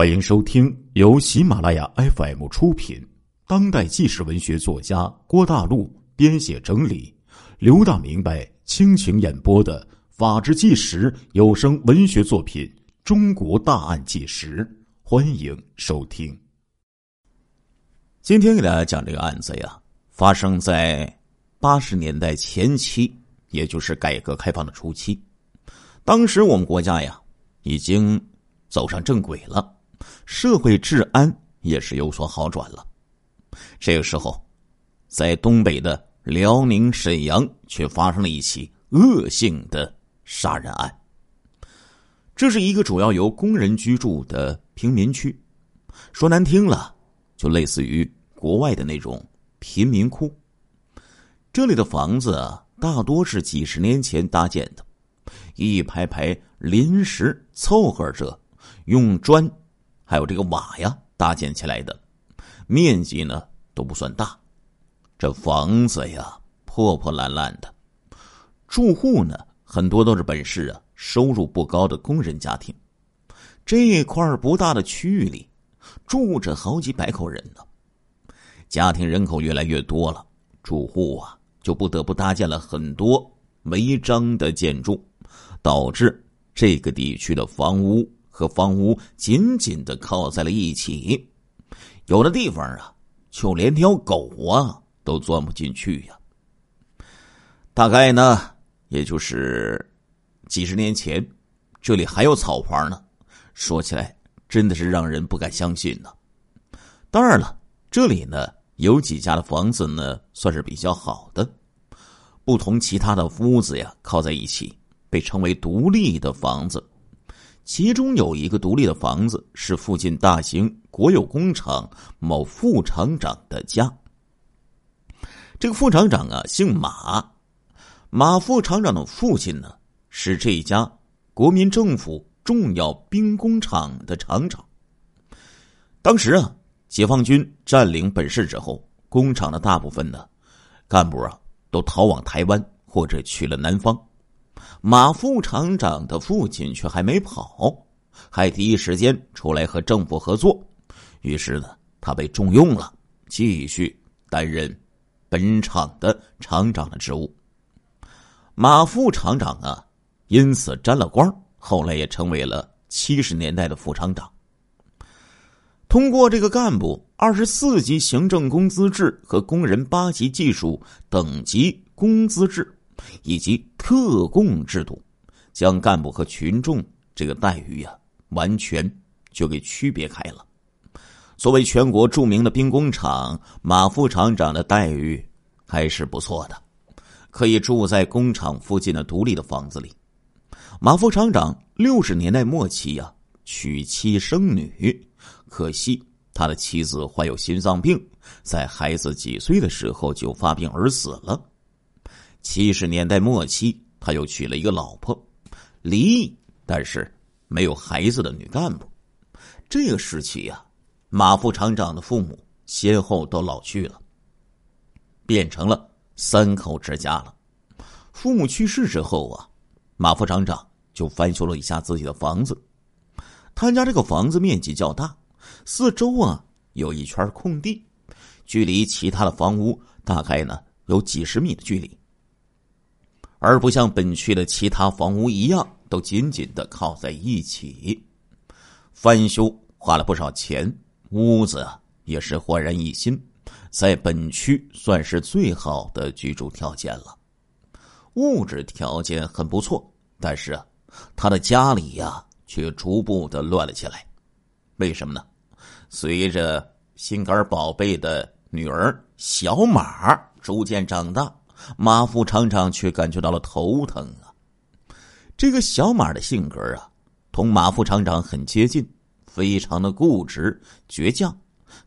欢迎收听由喜马拉雅 FM 出品、当代纪实文学作家郭大陆编写整理、刘大明白倾情演播的《法制纪实》有声文学作品《中国大案纪实》，欢迎收听。今天给大家讲这个案子呀，发生在八十年代前期，也就是改革开放的初期。当时我们国家呀，已经走上正轨了。社会治安也是有所好转了。这个时候，在东北的辽宁沈阳却发生了一起恶性的杀人案。这是一个主要由工人居住的贫民区，说难听了，就类似于国外的那种贫民窟。这里的房子，大多是几十年前搭建的，一排排临时凑合着用砖。还有这个瓦呀，搭建起来的，面积呢都不算大，这房子呀破破烂烂的，住户呢很多都是本市啊收入不高的工人家庭，这块不大的区域里住着好几百口人呢，家庭人口越来越多了，住户啊就不得不搭建了很多违章的建筑，导致这个地区的房屋。和房屋紧紧的靠在了一起，有的地方啊，就连条狗啊都钻不进去呀。大概呢，也就是几十年前，这里还有草房呢。说起来，真的是让人不敢相信呢。当然了，这里呢有几家的房子呢，算是比较好的，不同其他的屋子呀，靠在一起，被称为独立的房子。其中有一个独立的房子，是附近大型国有工厂某副厂长的家。这个副厂长啊，姓马，马副厂长的父亲呢，是这一家国民政府重要兵工厂的厂长。当时啊，解放军占领本市之后，工厂的大部分呢，干部啊，都逃往台湾或者去了南方。马副厂长的父亲却还没跑，还第一时间出来和政府合作，于是呢，他被重用了，继续担任本厂的厂长的职务。马副厂长啊，因此沾了光，后来也成为了七十年代的副厂长。通过这个干部二十四级行政工资制和工人八级技术等级工资制。以及特供制度，将干部和群众这个待遇呀，完全就给区别开了。作为全国著名的兵工厂，马副厂长的待遇还是不错的，可以住在工厂附近的独立的房子里。马副厂长六十年代末期呀，娶妻生女，可惜他的妻子患有心脏病，在孩子几岁的时候就发病而死了。七十年代末期，他又娶了一个老婆，离异，但是没有孩子的女干部。这个时期呀，马副厂长的父母先后都老去了，变成了三口之家了。父母去世之后啊，马副厂长就翻修了一下自己的房子。他家这个房子面积较大，四周啊有一圈空地，距离其他的房屋大概呢有几十米的距离。而不像本区的其他房屋一样，都紧紧的靠在一起。翻修花了不少钱，屋子也是焕然一新，在本区算是最好的居住条件了。物质条件很不错，但是啊，他的家里呀却逐步的乱了起来。为什么呢？随着心肝宝贝的女儿小马逐渐长大。马副厂长却感觉到了头疼啊！这个小马的性格啊，同马副厂长很接近，非常的固执倔强，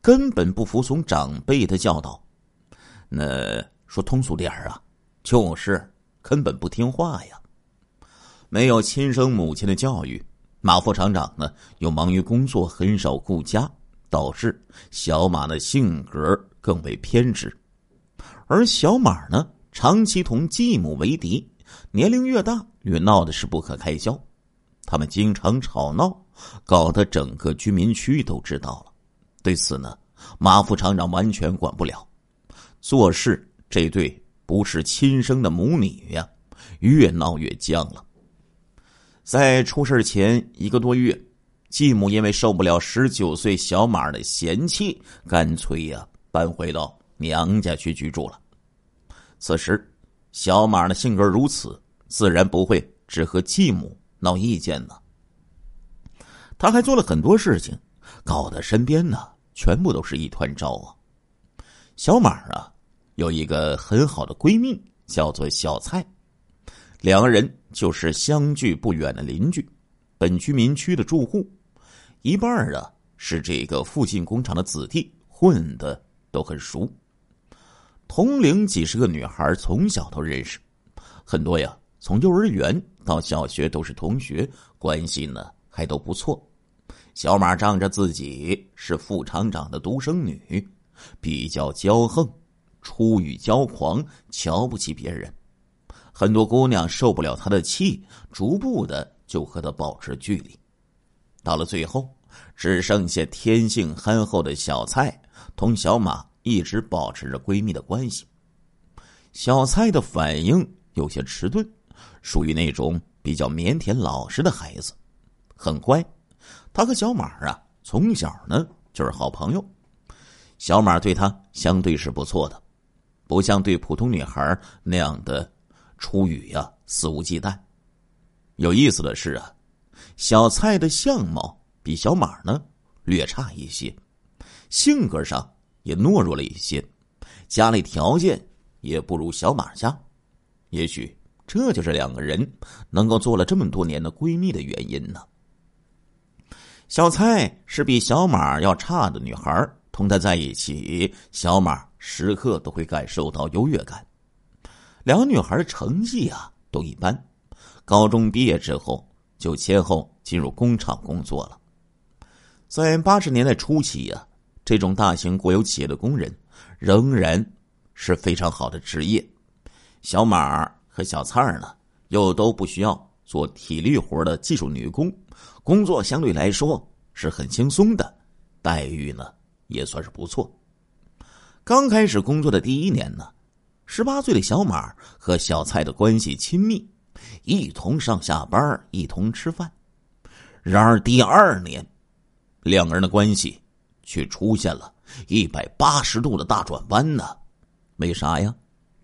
根本不服从长辈的教导。那说通俗点啊，就是根本不听话呀。没有亲生母亲的教育，马副厂长呢又忙于工作，很少顾家，导致小马的性格更为偏执。而小马呢？长期同继母为敌，年龄越大越闹的是不可开交。他们经常吵闹，搞得整个居民区都知道了。对此呢，马副厂长完全管不了。做事这对不是亲生的母女呀，越闹越僵了。在出事前一个多月，继母因为受不了十九岁小马的嫌弃，干脆呀搬回到娘家去居住了。此时，小马的性格如此，自然不会只和继母闹意见呢。他还做了很多事情，搞得身边呢全部都是一团糟啊。小马啊，有一个很好的闺蜜，叫做小蔡，两个人就是相距不远的邻居，本居民区的住户，一半啊是这个附近工厂的子弟，混的都很熟。同龄几十个女孩从小都认识，很多呀，从幼儿园到小学都是同学，关系呢还都不错。小马仗着自己是副厂长的独生女。比较骄横，出于骄狂，瞧不起别人。很多姑娘受不了他的气，逐步的就和他保持距离。到了最后，只剩下天性憨厚的小蔡同小马一直保持着闺蜜的关系。小蔡的反应有些迟钝，属于那种比较腼腆老实的孩子，很乖。他和小马啊，从小呢就是好朋友。小马对他相对是不错的，不像对普通女孩那样的出语呀肆无忌惮。有意思的是啊，小蔡的相貌比小马呢略差一些，性格上也懦弱了一些，家里条件也不如小马家。也许这就是两个人能够做了这么多年的闺蜜的原因呢。小蔡是比小马要差的女孩。同他在一起，小马时刻都会感受到优越感。两女孩的成绩啊都一般，高中毕业之后就先后进入工厂工作了。在八十年代初期呀，这种大型国有企业的工人仍然是非常好的职业。小马和小蔡呢，又都不需要做体力活的技术女工，工作相对来说是很轻松的，待遇呢。也算是不错。刚开始工作的第一年呢，十八岁的小马和小蔡的关系亲密，一同上下班，一同吃饭。然而第二年，两个人的关系却出现了一百八十度的大转弯呢。为啥呀？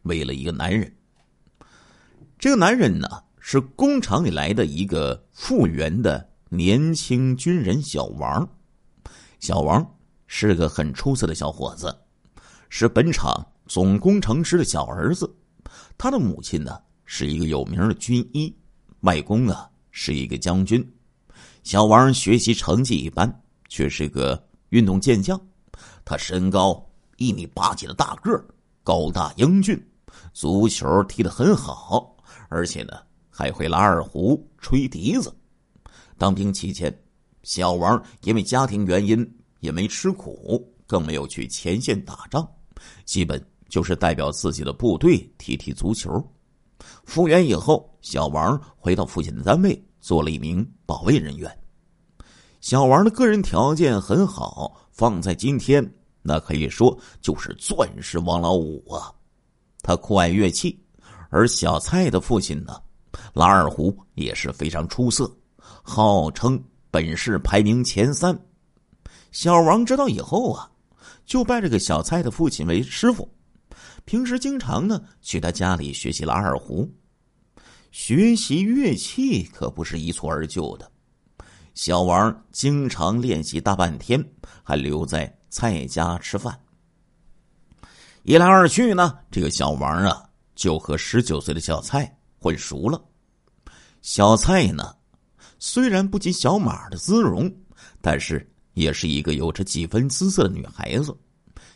为了一个男人。这个男人呢，是工厂里来的一个复员的年轻军人小王。小王。是个很出色的小伙子，是本厂总工程师的小儿子。他的母亲呢是一个有名的军医，外公啊是一个将军。小王学习成绩一般，却是个运动健将。他身高一米八几的大个儿，高大英俊，足球踢得很好，而且呢还会拉二胡、吹笛子。当兵期间，小王因为家庭原因。也没吃苦，更没有去前线打仗，基本就是代表自己的部队踢踢足球。复员以后，小王回到父亲的单位，做了一名保卫人员。小王的个人条件很好，放在今天，那可以说就是钻石王老五啊。他酷爱乐器，而小蔡的父亲呢，拉二胡也是非常出色，号称本市排名前三。小王知道以后啊，就拜这个小蔡的父亲为师傅，平时经常呢去他家里学习拉二胡。学习乐器可不是一蹴而就的，小王经常练习大半天，还留在蔡家吃饭。一来二去呢，这个小王啊就和十九岁的小蔡混熟了。小蔡呢，虽然不及小马的姿容，但是。也是一个有着几分姿色的女孩子，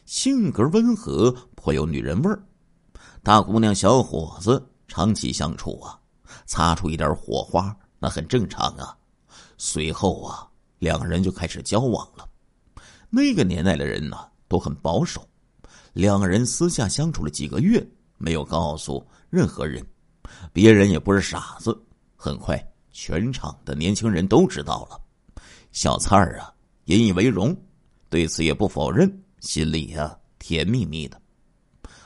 性格温和，颇有女人味儿。大姑娘、小伙子长期相处啊，擦出一点火花，那很正常啊。随后啊，两个人就开始交往了。那个年代的人呢，都很保守，两个人私下相处了几个月，没有告诉任何人。别人也不是傻子，很快全场的年轻人都知道了。小蔡儿啊，引以为荣，对此也不否认，心里呀甜蜜蜜的。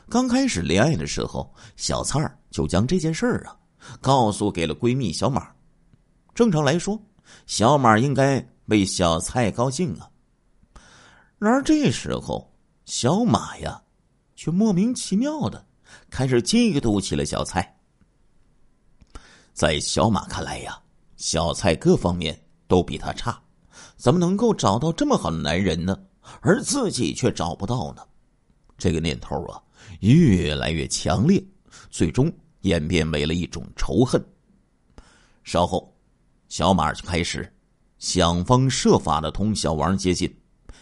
刚开始恋爱的时候，小蔡儿就将这件事儿啊告诉给了闺蜜小马。正常来说，小马应该为小蔡高兴啊。然而这时候，小马呀，却莫名其妙的开始嫉妒起了小蔡。在小马看来呀，小蔡各方面都比他差，怎么能够找到这么好的男人呢？而自己却找不到呢？这个念头啊，越来越强烈，最终演变为了一种仇恨。稍后，小马就开始想方设法的同小王接近。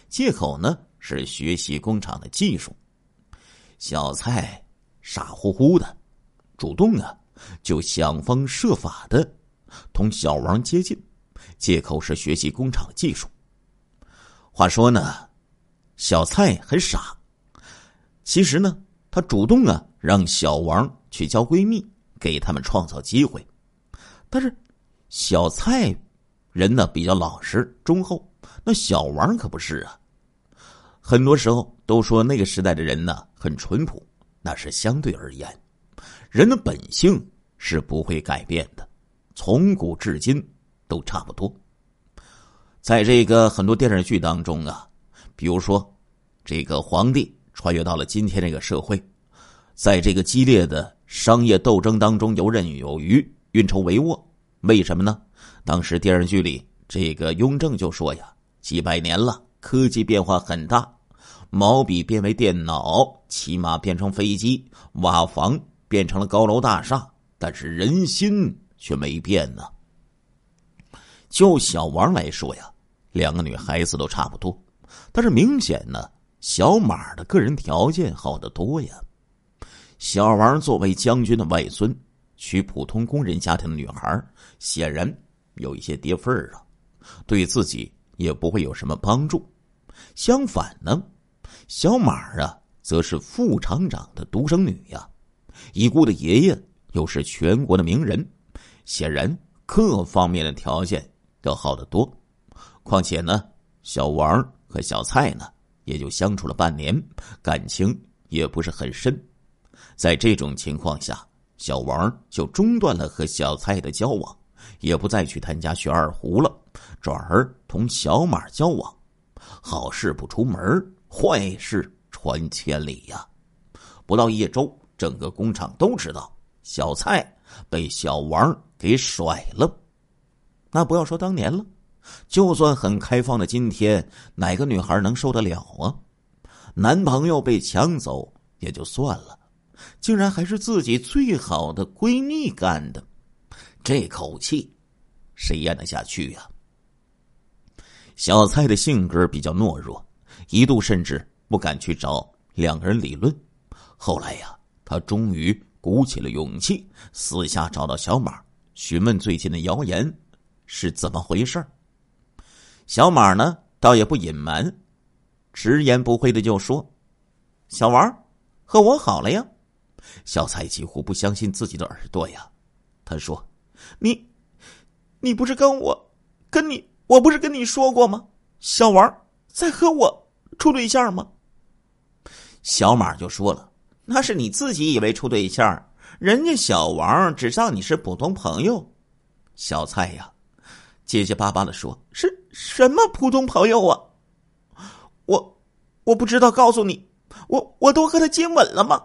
借口呢是学习工厂的技术，小蔡傻乎乎的，主动啊就想方设法的同小王接近，借口是学习工厂的技术。话说呢，小蔡很傻，其实呢他主动啊让小王去交闺蜜，给他们创造机会，但是小蔡人呢比较老实忠厚，那小王可不是啊。很多时候都说那个时代的人呢很淳朴，那是相对而言，人的本性是不会改变的，从古至今都差不多。在这个很多电视剧当中啊，比如说这个皇帝穿越到了今天这个社会，在这个激烈的商业斗争当中游刃有余、运筹帷幄。为什么呢？当时电视剧里这个雍正就说呀：“几百年了。”科技变化很大，毛笔变为电脑，骑马变成飞机，瓦房变成了高楼大厦，但是人心却没变呢。就小王来说呀，两个女孩子都差不多，但是明显呢，小马的个人条件好得多呀。小王作为将军的外孙，娶普通工人家庭的女孩，显然有一些跌份儿啊，对自己也不会有什么帮助。相反呢，小马啊，则是副厂长的独生女呀，已故的爷爷又是全国的名人，显然各方面的条件要好得多。况且呢，小王和小蔡呢，也就相处了半年，感情也不是很深。在这种情况下，小王就中断了和小蔡的交往，也不再去他家学二胡了，转而同小马交往。好事不出门，坏事传千里呀！不到一周，整个工厂都知道小蔡被小王给甩了。那不要说当年了，就算很开放的今天，哪个女孩能受得了啊？男朋友被抢走也就算了，竟然还是自己最好的闺蜜干的，这口气谁咽得下去呀？小蔡的性格比较懦弱，一度甚至不敢去找两个人理论。后来呀，他终于鼓起了勇气，私下找到小马，询问最近的谣言是怎么回事小马呢，倒也不隐瞒，直言不讳的就说：“小王和我好了呀。”小蔡几乎不相信自己的耳朵呀，他说：“你，你不是跟我，跟你。”我不是跟你说过吗？小王在和我处对象吗？小马就说了：“那是你自己以为处对象，人家小王只当你是普通朋友。”小蔡呀，结结巴巴的说：“是什么普通朋友啊？我我不知道，告诉你，我我都和他接吻了吗？”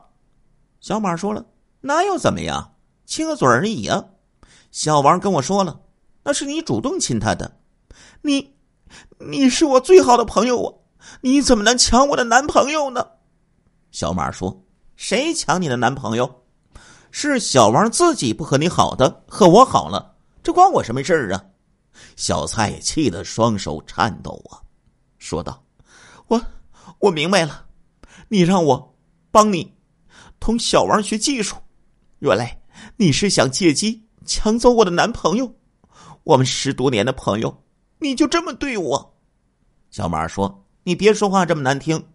小马说了：“那又怎么样？亲个嘴而已啊。”小王跟我说了：“那是你主动亲他的。”你，你是我最好的朋友啊！你怎么能抢我的男朋友呢？小马说：“谁抢你的男朋友？是小王自己不和你好的，和我好了，这关我什么事儿啊？”小蔡气得双手颤抖啊，说道：“我我明白了，你让我帮你同小王学技术，原来你是想借机抢走我的男朋友。我们十多年的朋友。”你就这么对我？小马说：“你别说话这么难听，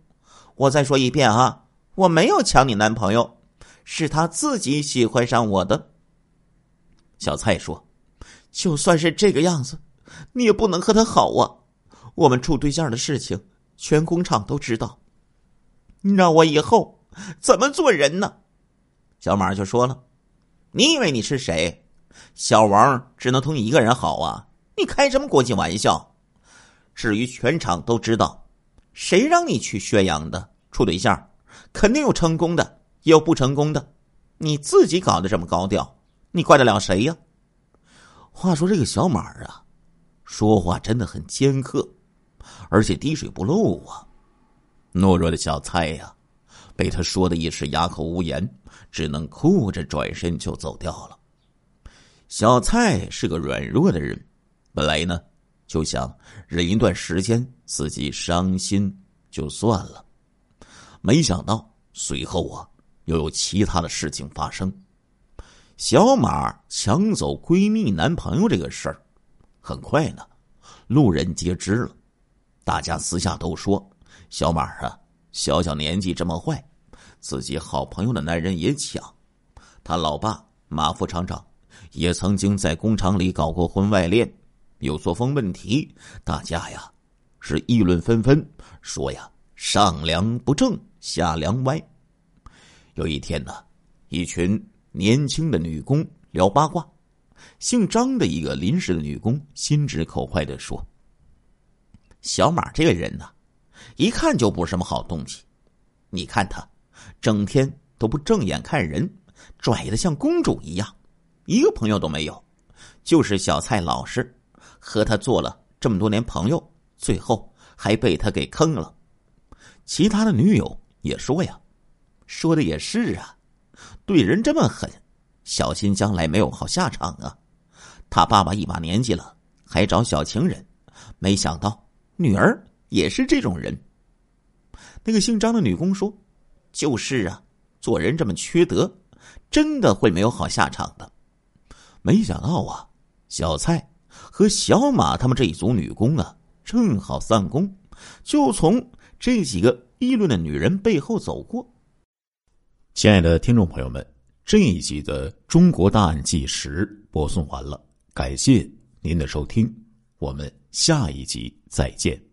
我再说一遍啊！我没有抢你男朋友，是他自己喜欢上我的。”小蔡说：“就算是这个样子，你也不能和他好啊！我们处对象的事情，全工厂都知道。你让我以后怎么做人呢？小马就说了：“你以为你是谁？小王只能同你一个人好啊！你开什么国际玩笑？至于全场都知道，谁让你去宣扬的处对象，肯定有成功的，也有不成功的。你自己搞得这么高调，你怪得了谁呀？”话说这个小马啊，说话真的很尖刻，而且滴水不漏啊。懦弱的小蔡呀，被他说的一时哑口无言，只能哭着转身就走掉了。小蔡是个软弱的人，本来呢就想忍一段时间，自己伤心就算了，没想到随后啊又有其他的事情发生。小马抢走闺蜜男朋友这个事儿，很快呢，路人皆知了。大家私下都说，小马啊，小小年纪这么坏，自己好朋友的男人也抢。他老爸马副厂长也曾经在工厂里搞过婚外恋，有作风问题。大家呀，是议论纷纷，说呀，上梁不正下梁歪。有一天呢，一群。年轻的女工聊八卦，姓张的一个临时的女工心直口快的说：“小马这个人呢，一看就不是什么好东西。你看他，整天都不正眼看人，拽的像公主一样，一个朋友都没有。就是小蔡老实，和他做了这么多年朋友，最后还被他给坑了。其他的女友也说呀，说的也是啊。”对人这么狠，小心将来没有好下场啊！他爸爸一把年纪了，还找小情人，没想到女儿也是这种人。那个姓张的女工说：“就是啊，做人这么缺德，真的会没有好下场的。”没想到啊，小蔡和小马他们这一组女工啊，正好散工，就从这几个议论的女人背后走过。亲爱的听众朋友们，这一集的《中国大案纪实》播送完了，感谢您的收听，我们下一集再见。